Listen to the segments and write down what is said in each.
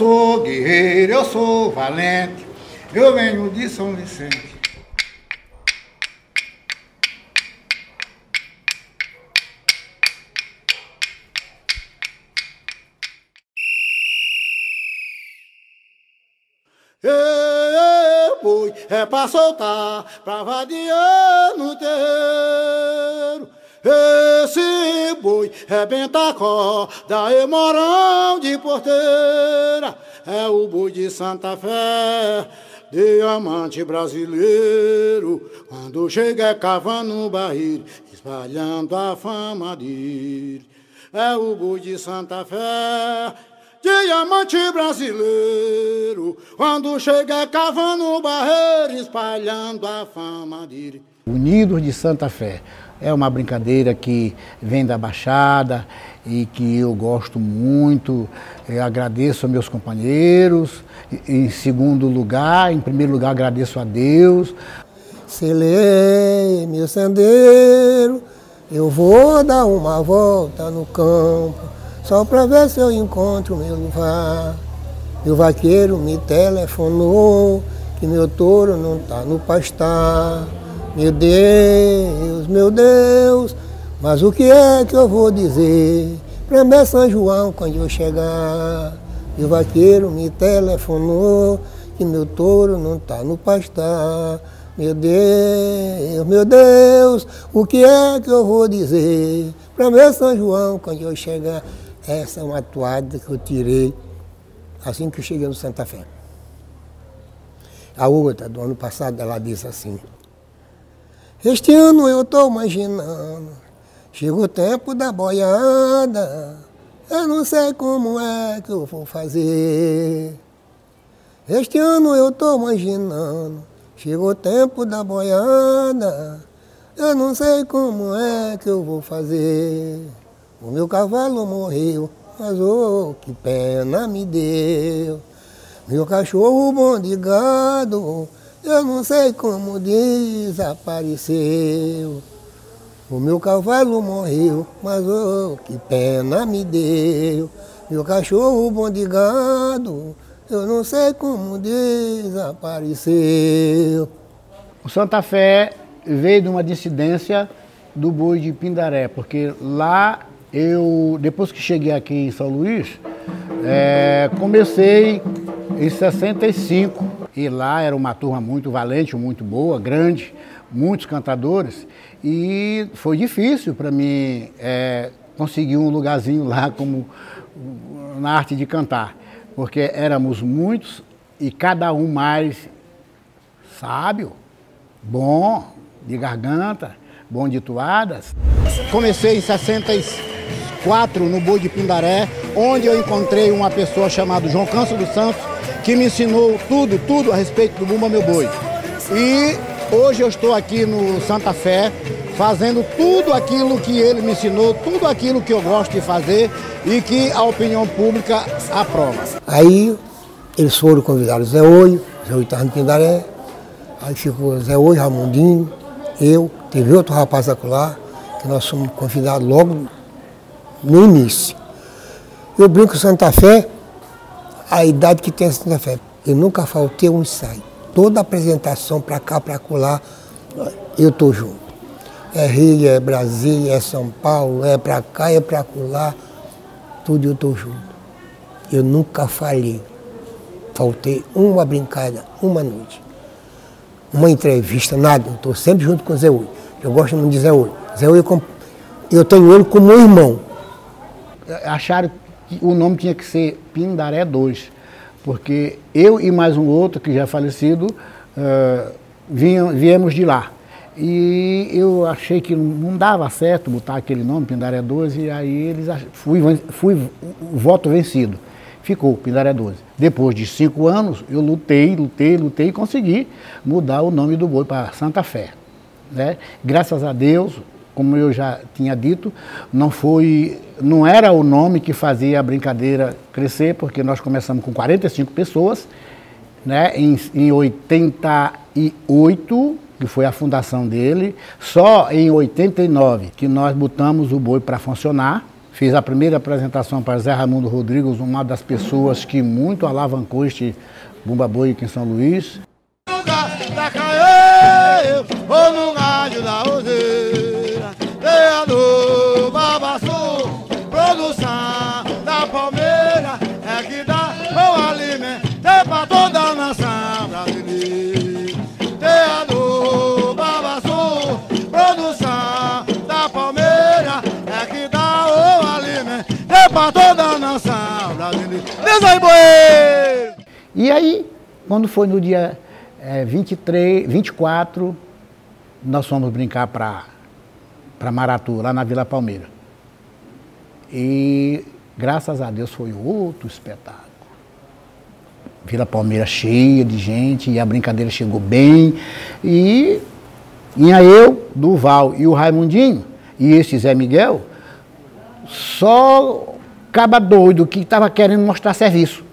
Sou guerreiro, eu sou valente, eu venho de São Vicente. Ei, boi, é pra soltar, pra vadiar no terreiro. Esse boi rebenta a corda e morão de porteira. É o boi de Santa Fé, diamante brasileiro. Quando chega é cavando no barril, espalhando a fama dele. É o boi de Santa Fé, diamante brasileiro. Quando chega é cavando no barreiro, espalhando a fama dele. Unidos de Santa Fé. É uma brincadeira que vem da Baixada e que eu gosto muito. Eu agradeço aos meus companheiros. Em segundo lugar, em primeiro lugar, agradeço a Deus. Selei meu sendeiro, eu vou dar uma volta no campo, só para ver se eu encontro meu lugar. Meu vaqueiro me telefonou que meu touro não tá no pastar. Meu Deus, meu Deus, mas o que é que eu vou dizer para meu São João quando eu chegar? E o vaqueiro me telefonou que meu touro não tá no pastar. Meu Deus, meu Deus, o que é que eu vou dizer para meu São João quando eu chegar? Essa é uma toada que eu tirei assim que eu cheguei no Santa Fé. A outra, do ano passado, ela disse assim, este ano eu estou imaginando, chega o tempo da boiada, eu não sei como é que eu vou fazer. Este ano eu estou imaginando, chega o tempo da boiada, eu não sei como é que eu vou fazer. O meu cavalo morreu, mas oh, que pena me deu. Meu cachorro bom de gado, eu não sei como desapareceu. O meu cavalo morreu, mas oh, que pena me deu. Meu cachorro bom de gado, eu não sei como desapareceu. O Santa Fé veio de uma dissidência do boi de Pindaré, porque lá eu, depois que cheguei aqui em São Luís, é, comecei em 65 e lá era uma turma muito valente, muito boa, grande, muitos cantadores e foi difícil para mim é, conseguir um lugarzinho lá como na arte de cantar, porque éramos muitos e cada um mais sábio, bom de garganta, bom de toadas. Comecei em 64 no Boi de Pindaré, onde eu encontrei uma pessoa chamada João Câncio dos Santos, que me ensinou tudo, tudo a respeito do Bumba Meu Boi. E hoje eu estou aqui no Santa Fé, fazendo tudo aquilo que ele me ensinou, tudo aquilo que eu gosto de fazer e que a opinião pública aprova. Aí eles foram convidados Zé Olho, Zé Olho estava no Pindaré, aí ficou Zé Olho, Ramondinho, eu, teve outro rapaz lá, que nós fomos convidados logo no início. Eu brinco Santa Fé, a idade que tem a Santa Fé. Eu nunca faltei um ensaio. Toda apresentação para cá, para colar, eu estou junto. É Rio, é Brasília, é São Paulo, é para cá, é para colar, tudo eu estou junto. Eu nunca falhei. Faltei uma brincada, uma noite. Uma entrevista, nada. Eu estou sempre junto com o Zé Ui. Eu gosto muito de Zé Ui. Zé Ui, eu tenho ele como um irmão. Acharam o nome tinha que ser Pindaré 2, porque eu e mais um outro, que já é falecido, uh, viemos de lá. E eu achei que não dava certo botar aquele nome, Pindaré 2, e aí eles fui, fui voto vencido. Ficou Pindaré 12. Depois de cinco anos, eu lutei, lutei, lutei e consegui mudar o nome do boi para Santa Fé. Né? Graças a Deus, como eu já tinha dito, não foi, não era o nome que fazia a brincadeira crescer, porque nós começamos com 45 pessoas, né, em, em 88, que foi a fundação dele, só em 89 que nós botamos o boi para funcionar, Fiz a primeira apresentação para Zé Raimundo Rodrigues, uma das pessoas que muito alavancou este Bumba Boi aqui em São Luís. Boi! E aí, quando foi no dia é, 23, 24, nós fomos brincar para Maratu, lá na Vila Palmeira. E graças a Deus foi outro espetáculo. Vila Palmeira cheia de gente, e a brincadeira chegou bem. E tinha eu, Duval e o Raimundinho, e esse Zé Miguel, só caba doido que estava querendo mostrar serviço.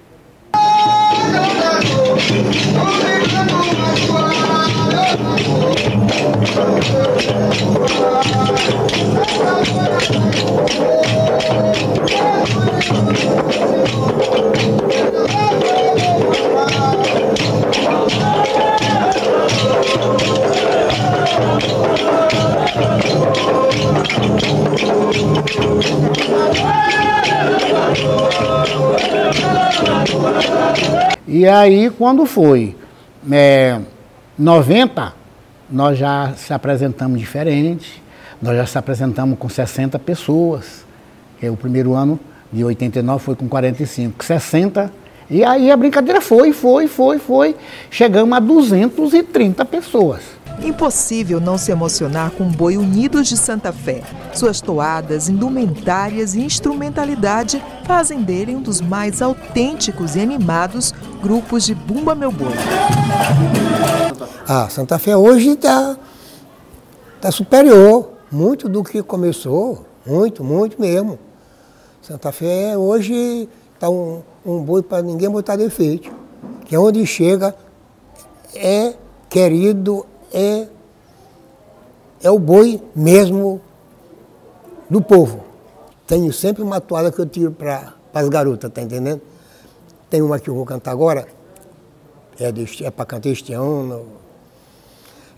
E aí, quando foi é, 90, nós já se apresentamos diferente, nós já se apresentamos com 60 pessoas. Que é o primeiro ano de 89 foi com 45, 60. E aí a brincadeira foi, foi, foi, foi. Chegamos a 230 pessoas. Impossível não se emocionar com o Boi Unidos de Santa Fé. Suas toadas, indumentárias e instrumentalidade fazem dele um dos mais autênticos e animados grupos de Bumba Meu Boi. Ah, Santa Fé hoje está tá superior, muito do que começou, muito, muito mesmo. Santa Fé hoje está um, um boi para ninguém botar defeito. Que é onde chega é querido, é, é o boi mesmo do povo. Tenho sempre uma toalha que eu tiro para as garotas, tá entendendo? Tem uma que eu vou cantar agora, é, é para cantar este ano.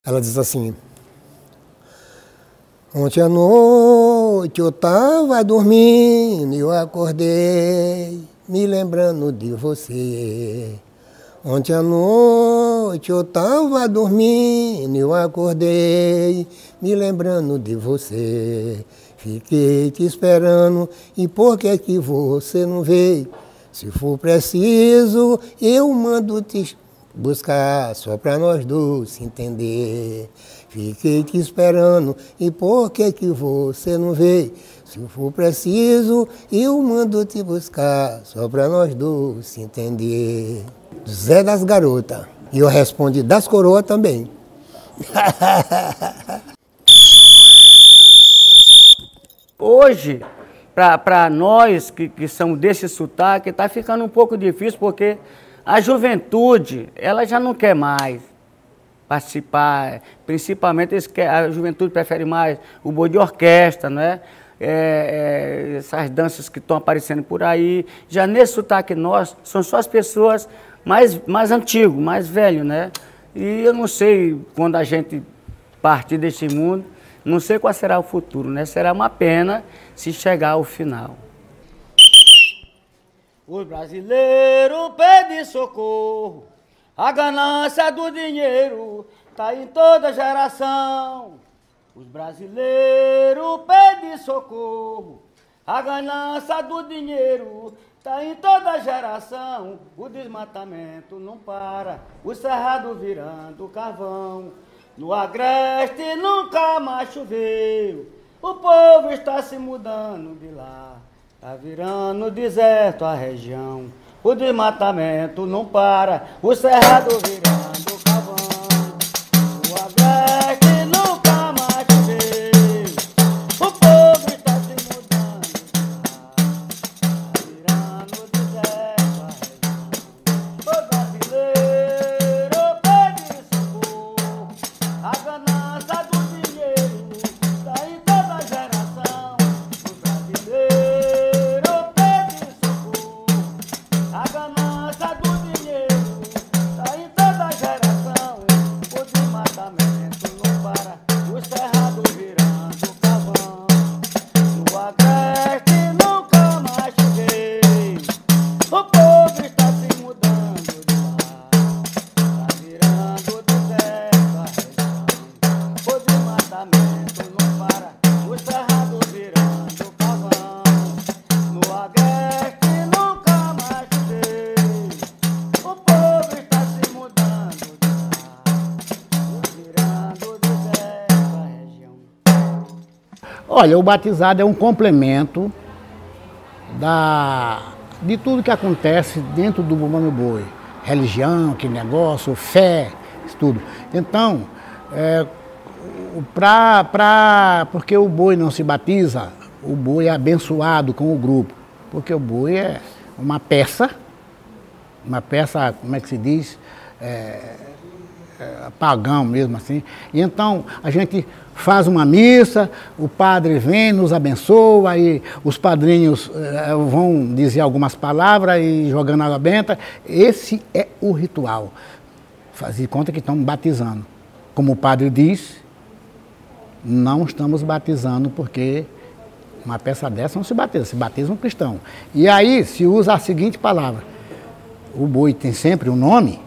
Ela diz assim, Ontem à noite eu estava dormindo e eu acordei me lembrando de você. Ontem à noite eu estava dormindo, eu acordei, me lembrando de você. Fiquei te esperando, e por que que você não veio? Se for preciso, eu mando te buscar, só para nós dois se entender. Fiquei te esperando, e por que que você não veio? Se for preciso, eu mando te buscar, só para nós dois se entender. Zé das Garotas. E eu respondi das coroas também. Hoje, para nós que, que somos desse sotaque, está ficando um pouco difícil porque a juventude, ela já não quer mais participar, principalmente a juventude prefere mais o boi de orquestra, não é? É, essas danças que estão aparecendo por aí. Já nesse sotaque nosso, são só as pessoas mais, mais antigo, mais velho, né? E eu não sei quando a gente partir desse mundo, não sei qual será o futuro, né? Será uma pena se chegar ao final. Os brasileiros pedem socorro, a ganância do dinheiro tá em toda geração. Os brasileiros pedem socorro, a ganância do dinheiro Tá em toda geração, o desmatamento não para, o cerrado virando carvão. No agreste nunca mais choveu, o povo está se mudando de lá. Tá virando deserto a região, o desmatamento não para, o cerrado virando Olha, o batizado é um complemento da, de tudo que acontece dentro do Bumano Boi. Religião, que negócio, fé, isso tudo. Então, é, pra, pra, porque o boi não se batiza, o boi é abençoado com o grupo. Porque o boi é uma peça, uma peça, como é que se diz? É, é, pagão mesmo assim. E então a gente faz uma missa, o padre vem, nos abençoa, aí os padrinhos é, vão dizer algumas palavras e jogando água benta. Esse é o ritual. Fazer conta que estamos batizando. Como o padre diz, não estamos batizando porque uma peça dessa não se batiza, se batiza um cristão. E aí se usa a seguinte palavra: o boi tem sempre um nome,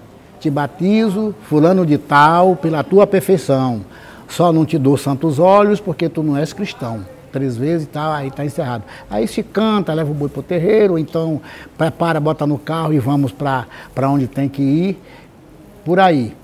te batizo, fulano de tal, pela tua perfeição. Só não te dou santos olhos porque tu não és cristão. Três vezes e tal, aí está encerrado. Aí se canta, leva o boi para o terreiro, então prepara, bota no carro e vamos para onde tem que ir, por aí.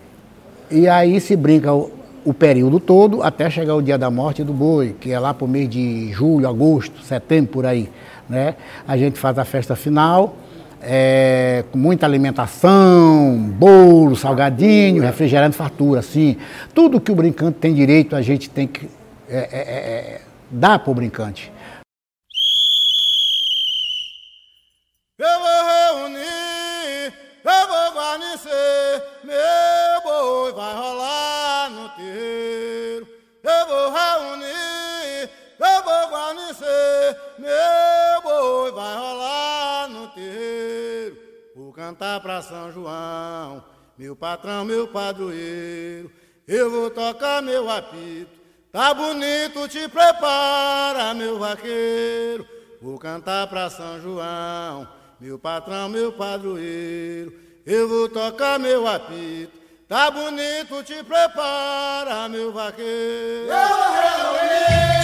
E aí se brinca o, o período todo até chegar o dia da morte do boi, que é lá por mês de julho, agosto, setembro, por aí. Né? A gente faz a festa final é, com muita alimentação, bolo, salgadinho, refrigerante, fartura, assim. Tudo que o brincante tem direito, a gente tem que é, é, é, é dar para o brincante. Eu vou reunir, eu vou guarnecer, meu cantar pra São João, meu patrão, meu padroeiro. Eu vou tocar meu apito, tá bonito, te prepara, meu vaqueiro. Vou cantar pra São João, meu patrão, meu padroeiro. Eu vou tocar meu apito, tá bonito, te prepara, meu vaqueiro. Eu reunir,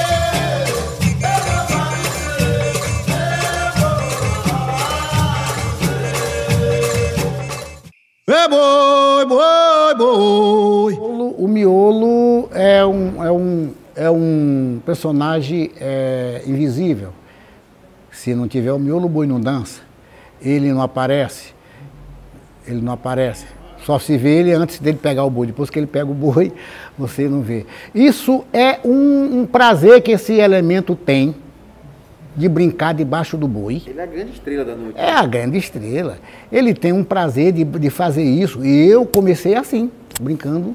boi, boi, boi. O miolo é um, é um, é um personagem é, invisível. Se não tiver o miolo, o boi não dança. Ele não aparece. Ele não aparece. Só se vê ele antes dele pegar o boi. Depois que ele pega o boi, você não vê. Isso é um, um prazer que esse elemento tem de brincar debaixo do boi. Ele é a grande estrela da noite. É a grande estrela. Ele tem um prazer de, de fazer isso. E eu comecei assim, brincando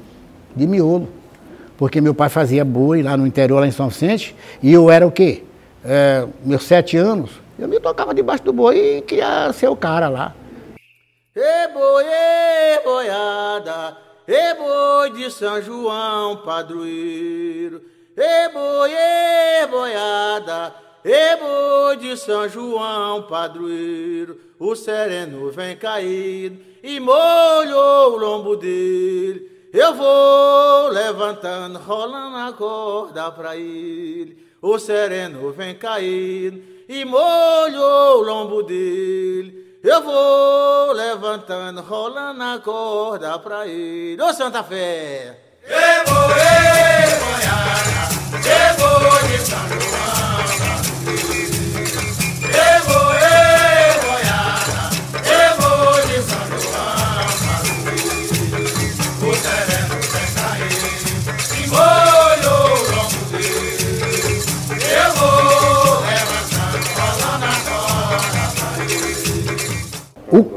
de miolo. Porque meu pai fazia boi lá no interior, lá em São Vicente, e eu era o quê? É, meus sete anos, eu me tocava debaixo do boi e queria ser o cara lá. E boi, e boiada, e boi de São João, padroeiro. E boi, e boiada, e boi de São João, padroeiro. O sereno vem caído e molhou o lombo dele. Eu vou levantando, rolando a corda pra ele. O sereno vem caído e molhou o lombo dele. Eu vou levantando, rolando a corda pra ele. Ô Santa Fé! O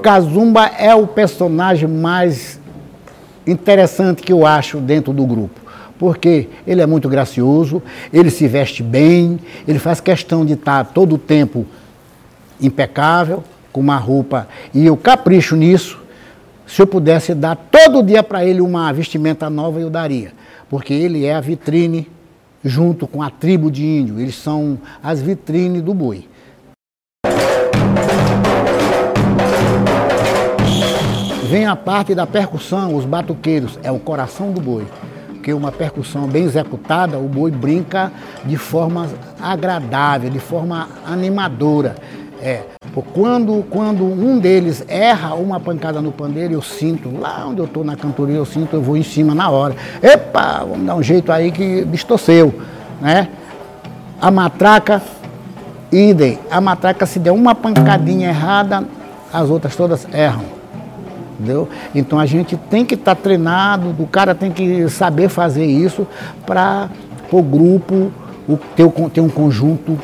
Kazumba é o personagem mais interessante que eu acho dentro do grupo. Porque ele é muito gracioso, ele se veste bem, ele faz questão de estar todo o tempo impecável, com uma roupa, e eu capricho nisso. Se eu pudesse dar todo dia para ele uma vestimenta nova, eu daria. Porque ele é a vitrine junto com a tribo de índio, eles são as vitrines do boi. Vem a parte da percussão, os batuqueiros, é o coração do boi. Porque uma percussão bem executada, o boi brinca de forma agradável, de forma animadora. É, quando, quando um deles erra uma pancada no pandeiro, eu sinto, lá onde eu estou na cantoria, eu sinto, eu vou em cima na hora. Epa, vamos dar um jeito aí que distorceu, né? A matraca, idem. A matraca, se der uma pancadinha errada, as outras todas erram. Entendeu? Então a gente tem que estar tá treinado, o cara tem que saber fazer isso para o grupo ter, ter um conjunto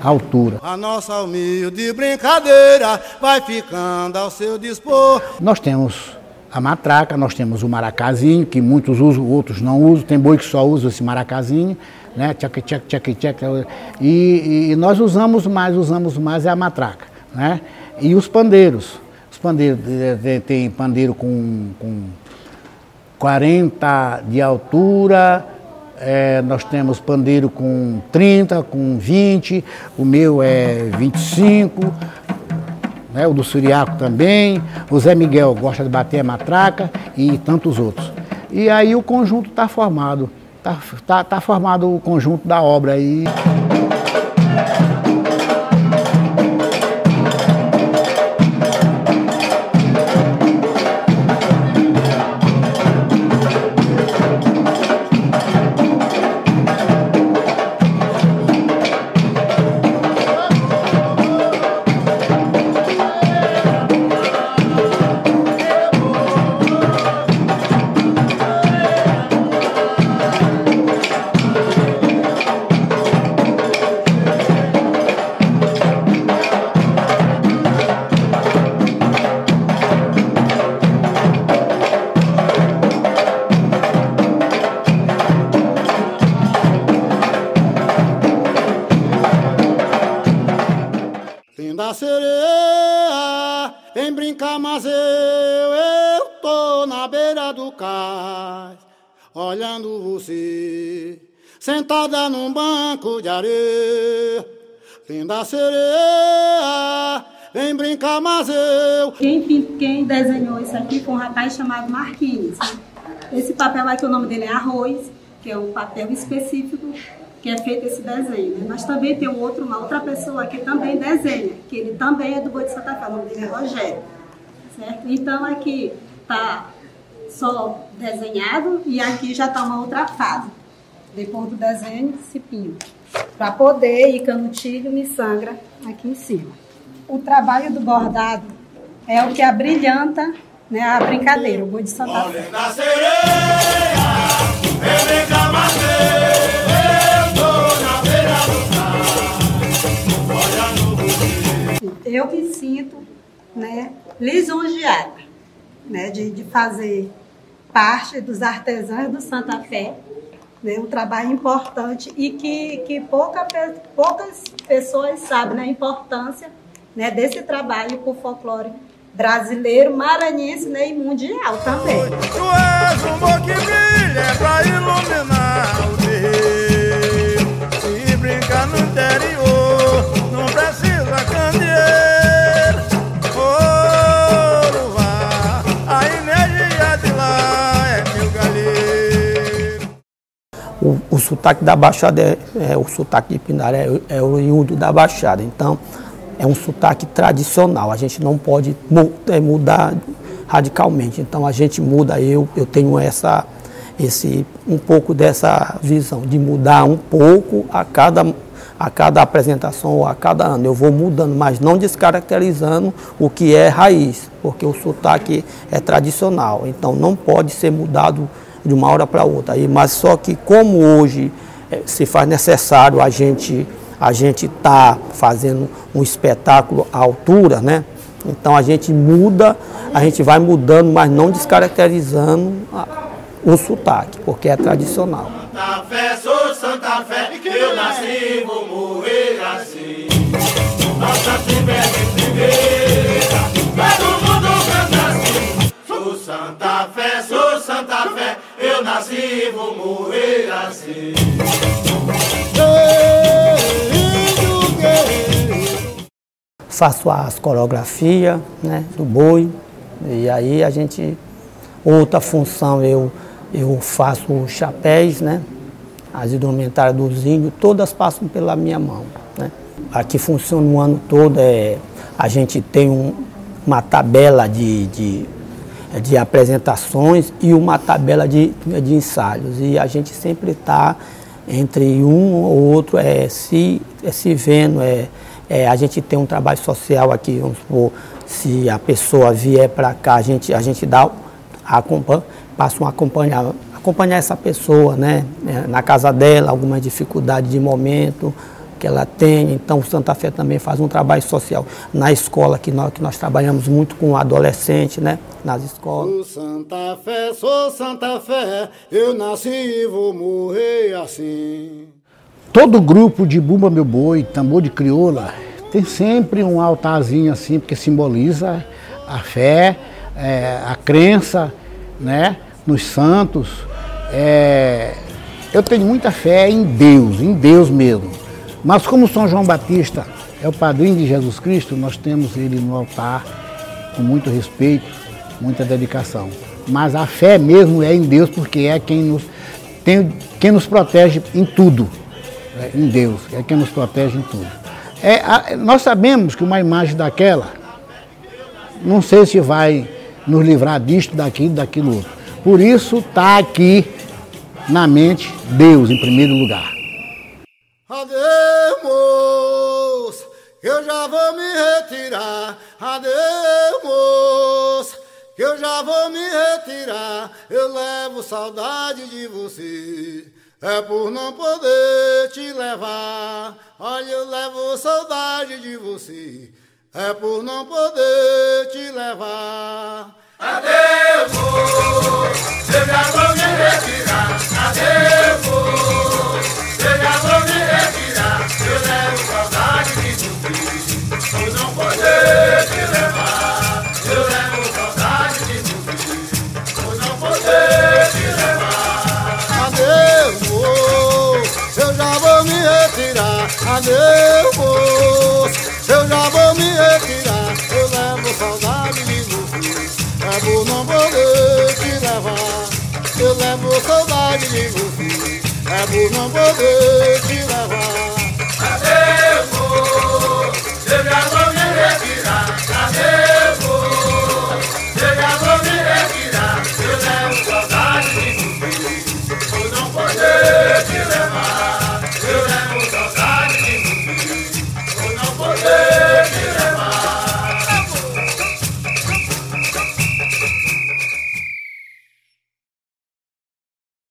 à altura. A nossa humilde brincadeira vai ficando ao seu dispor. Nós temos a matraca, nós temos o maracazinho, que muitos usam, outros não usam, tem boi que só usa esse maracazinho, né? Tchac, tchac, tchac, tchac, e, e nós usamos mais, usamos mais é a matraca, né? E os pandeiros. Os pandeiros, tem pandeiro com, com 40 de altura, é, nós temos pandeiro com 30, com 20, o meu é 25, né, o do Suriaco também, o Zé Miguel gosta de bater a matraca e tantos outros. E aí o conjunto está formado, está tá, tá formado o conjunto da obra aí. Sentada num banco de areia. Linda sereia, vem brincar, mas eu. Quem, quem desenhou isso aqui foi um rapaz chamado Marquinhos. Esse papel aqui, o nome dele é Arroz, que é um papel específico que é feito esse desenho. Né? Mas também tem um outro, uma outra pessoa que também desenha, que ele também é do Boi de Santa Fé, o nome dele é Rogério. Certo? Então aqui está só desenhado e aqui já está uma outra fase depois do desenho, se pinta. Para poder ir canutilho, me sangra aqui em cima. O trabalho do bordado é o que abrilhanta né, a brincadeira, o boi de Santa Fé. Eu me sinto né, lisonjeada né, de, de fazer parte dos artesãos do Santa Fé né, um trabalho importante e que, que pouca, poucas pessoas sabem né, a importância né, desse trabalho o folclore brasileiro, maranhense né, e mundial também. Tu és um iluminar o sotaque da Baixada é, é, o sotaque de Pindaré é, é oriundo da Baixada. Então, é um sotaque tradicional. A gente não pode é, mudar radicalmente. Então, a gente muda. Eu, eu tenho essa, esse, um pouco dessa visão de mudar um pouco a cada a cada apresentação ou a cada ano. Eu vou mudando, mas não descaracterizando o que é raiz, porque o sotaque é tradicional. Então não pode ser mudado de uma hora para outra. Aí, mas só que como hoje é, se faz necessário a gente a gente tá fazendo um espetáculo à altura, né? Então a gente muda, a gente vai mudando, mas não descaracterizando o sotaque, porque é tradicional. Santa Fé, sou Santa Fé, eu nasci, vou morrer assim. Nossa primeira, todo nasci, vou morrer assim. Faço as coreografias né, do boi, e aí a gente. Outra função eu, eu faço os chapéus, né? As indumentárias dos índios, todas passam pela minha mão. Né? Aqui funciona o ano todo, é, a gente tem um, uma tabela de, de de apresentações e uma tabela de, de ensaios. E a gente sempre está entre um ou outro, é, se, é, se vendo, é, é, a gente tem um trabalho social aqui, vamos supor, se a pessoa vier para cá, a gente, a gente dá, acompanha, passa um acompanhar, acompanhar essa pessoa, né, na casa dela, alguma dificuldade de momento, que ela tem. Então, o Santa Fé também faz um trabalho social na escola, que nós, que nós trabalhamos muito com adolescente, né? Nas escolas. Sou Santa Fé, sou Santa Fé, eu nasci e vou morrer assim. Todo grupo de Bumba Meu Boi, tambor de crioula, tem sempre um altarzinho assim, porque simboliza a fé, é, a crença, né? Nos santos. É, eu tenho muita fé em Deus, em Deus mesmo. Mas como São João Batista é o padrinho de Jesus Cristo, nós temos ele no altar com muito respeito, muita dedicação. Mas a fé mesmo é em Deus, porque é quem nos, tem, quem nos protege em tudo. É, em Deus, é quem nos protege em tudo. É, a, nós sabemos que uma imagem daquela, não sei se vai nos livrar disto, daquilo, daquilo outro. Por isso está aqui na mente Deus em primeiro lugar. Adeus, eu já vou me retirar. Adeus, eu já vou me retirar. Eu levo saudade de você. É por não poder te levar. Olha, eu levo saudade de você. É por não poder te levar. Adeus, eu já vou me retirar. Adeus. Eu já vou me retirar, eu levo saudade de você, levo não poder te levar. Moço, moço. Eu levo saudade de você, àbùnà